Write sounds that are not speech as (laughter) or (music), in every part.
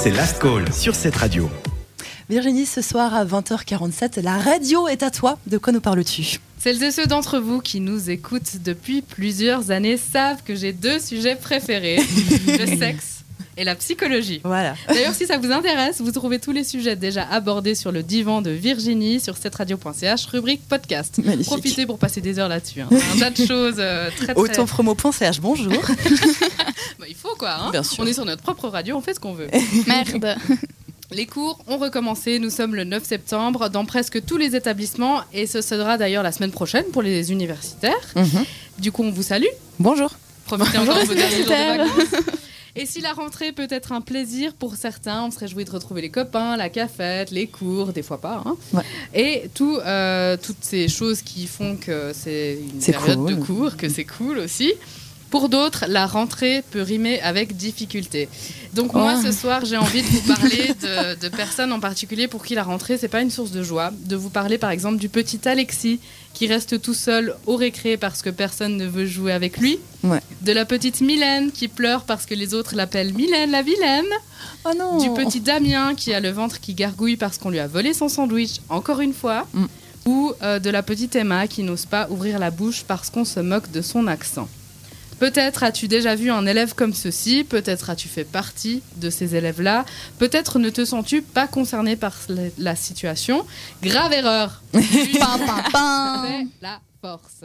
c'est Last Call sur cette radio. Virginie, ce soir à 20h47, la radio est à toi. De quoi nous parles-tu? Celles et ceux d'entre vous qui nous écoutent depuis plusieurs années savent que j'ai deux sujets préférés (laughs) le sexe et la psychologie. Voilà. D'ailleurs, si ça vous intéresse, vous trouvez tous les sujets déjà abordés sur le divan de Virginie sur cette radio.ch, rubrique podcast. Magnifique. Profitez pour passer des heures là-dessus. hein. Un tas de choses euh, très très. Bonjour. (laughs) Bah, il faut quoi. hein. Bien sûr. On est sur notre propre radio, on fait ce qu'on veut. (laughs) Merde. Les cours ont recommencé, nous sommes le 9 septembre dans presque tous les établissements et ce sera d'ailleurs la semaine prochaine pour les universitaires. Mhm. Du coup, on vous salue. Bonjour. Profitez encore de vos derniers jours de universitaires. vacances. Et si la rentrée peut être un plaisir pour certains, on serait joué de retrouver les copains, la cafette, les cours, des fois pas. hein. Ouais. Et tout, euh, toutes ces choses qui font que c'est une période de cours, que c'est cool aussi. Pour d'autres, la rentrée peut rimer avec difficulté. Donc moi, Oh. ce soir, j'ai envie de vous parler de, de personnes en particulier pour qui la rentrée, c'est pas une source de joie. De vous parler, par exemple, du petit Alexis qui reste tout seul au récré parce que personne ne veut jouer avec lui. Ouais. De la petite Mylène qui pleure parce que les autres l'appellent Mylène la vilaine. Oh non. Du petit Damien qui a le ventre qui gargouille parce qu'on lui a volé son sandwich, encore une fois. Mm. Ou euh, de la petite Emma qui n'ose pas ouvrir la bouche parce qu'on se moque de son accent. Peut-être as-tu déjà vu un élève comme ceci, peut-être as-tu fait partie de ces élèves-là, peut-être ne te sens-tu pas concerné par la, situation. Grave erreur. (laughs) C'est (laughs) la force.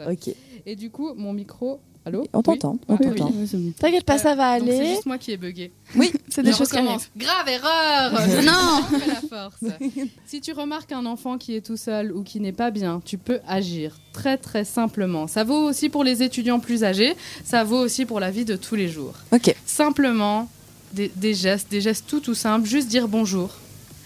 Et du coup, mon micro... Allô On t'entend, on Oui, t'entend. oui. T'inquiète pas, ça va Donc c'est aller. juste moi qui ai bugué. Oui, (laughs) c'est des choses qui arrivent. Grave erreur (laughs) Non. (laughs) Fais la force. Si tu remarques un enfant qui est tout seul ou qui n'est pas bien, tu peux agir très très simplement. Ça vaut aussi pour les étudiants plus âgés, ça vaut aussi pour la vie de tous les jours. Ok. Simplement des, des gestes, des gestes tout tout simples, juste dire bonjour,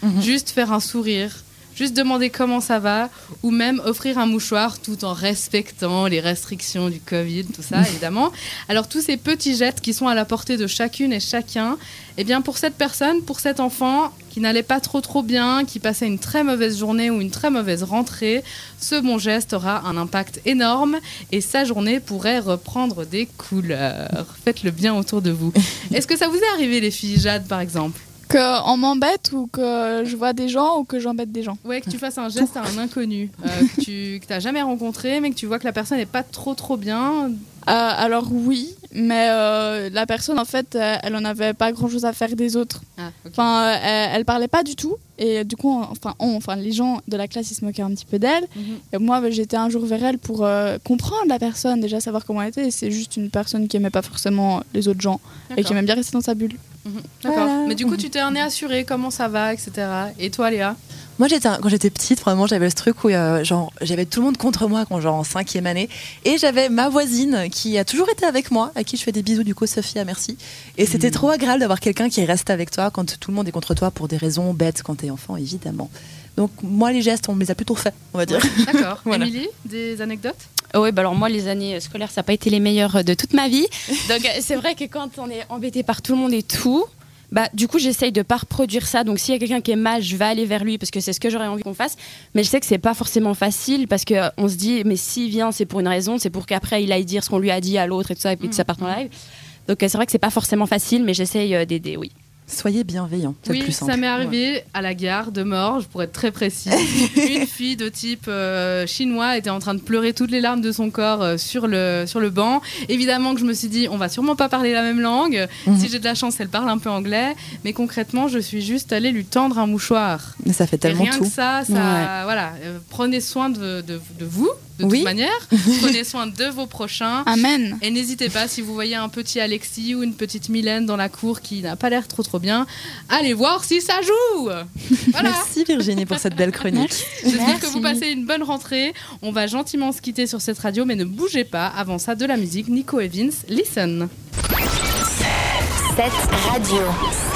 Mhm. juste faire un sourire, juste demander comment ça va, ou même offrir un mouchoir tout en respectant les restrictions du Covid, tout ça (laughs) évidemment. Alors tous ces petits gestes qui sont à la portée de chacune et chacun, eh bien pour cette personne, pour cet enfant qui n'allait pas trop trop bien, qui passait une très mauvaise journée ou une très mauvaise rentrée, ce bon geste aura un impact énorme et sa journée pourrait reprendre des couleurs. Faites le bien autour de vous. (laughs) Est-ce que ça vous est arrivé les filles, Jade par exemple? Que on m'embête ou que je vois des gens ou que j'embête des gens. Ouais, que tu fasses un geste à un inconnu euh, que tu que jamais rencontré, mais que tu vois que la personne n'est pas trop trop bien. Euh, alors oui, mais euh, la personne en fait, elle en avait pas grand chose à faire des autres. Ah. Enfin, elle, elle parlait pas du tout et du coup, enfin, on, enfin, les gens de la classe ils se moquaient un petit peu d'elle. Mhm. Et moi, bah, j'étais un jour vers elle pour comprendre la personne, déjà savoir comment elle était. C'est juste une personne qui aimait pas forcément les autres gens et qui aimait bien rester dans sa bulle. Mhm. Mais du coup, tu t'es un nez assuré, comment ça va, etc. Et toi, Léa? Moi, j'étais, quand j'étais petite, vraiment, j'avais ce truc où euh, genre, j'avais tout le monde contre moi quand genre en cinquième année. Et j'avais ma voisine qui a toujours été avec moi, à qui je fais des bisous, du coup, Sophia, merci. Et c'était trop agréable d'avoir quelqu'un qui reste avec toi quand tout le monde est contre toi pour des raisons bêtes quand t'es enfant, évidemment. Donc, moi, les gestes, on me les a plutôt faits, on va dire. D'accord. (laughs) Voilà. Émilie, des anecdotes? Oui, bah alors moi, les années scolaires, ça n'a pas été les meilleures de toute ma vie. (laughs) Donc euh, c'est vrai que quand on est embêté par tout le monde et tout, bah du coup j'essaye de pas reproduire ça. Donc s'il y a quelqu'un qui est mal, je vais aller vers lui parce que c'est ce que j'aurais envie qu'on fasse. Mais je sais que c'est pas forcément facile parce que euh, on se dit mais s'il vient, c'est pour une raison, c'est pour qu'après il aille dire ce qu'on lui a dit à l'autre et tout ça et puis que ça parte en live. Donc euh, c'est vrai que c'est pas forcément facile, mais j'essaye euh, d'aider, oui. Soyez le Oui, plus ça m'est arrivé à la gare de Morges, pour être très précis. (laughs) Une fille de type euh, chinois était en train de pleurer toutes les larmes de son corps euh, sur, le, sur le banc. Évidemment que je me suis dit, on va sûrement pas parler la même langue. Mhm. Si j'ai de la chance, elle parle un peu anglais. Mais concrètement, je suis juste allée lui tendre un mouchoir. Mais ça fait Et tellement rien tout. que ça, ça Ouais. voilà, euh, prenez soin de, de, de vous, de Oui. toute manière. (laughs) prenez soin de vos prochains. Amen. Et n'hésitez pas, si vous voyez un petit Alexis ou une petite Mylène dans la cour qui n'a pas l'air trop trop bien, allez voir si ça joue (laughs) Voilà Merci Virginie pour cette belle chronique. J'espère que vous passez une bonne rentrée. On va gentiment se quitter sur cette radio, mais ne bougez pas. Avant ça, de la musique, Nico et Vince, listen Cette radio.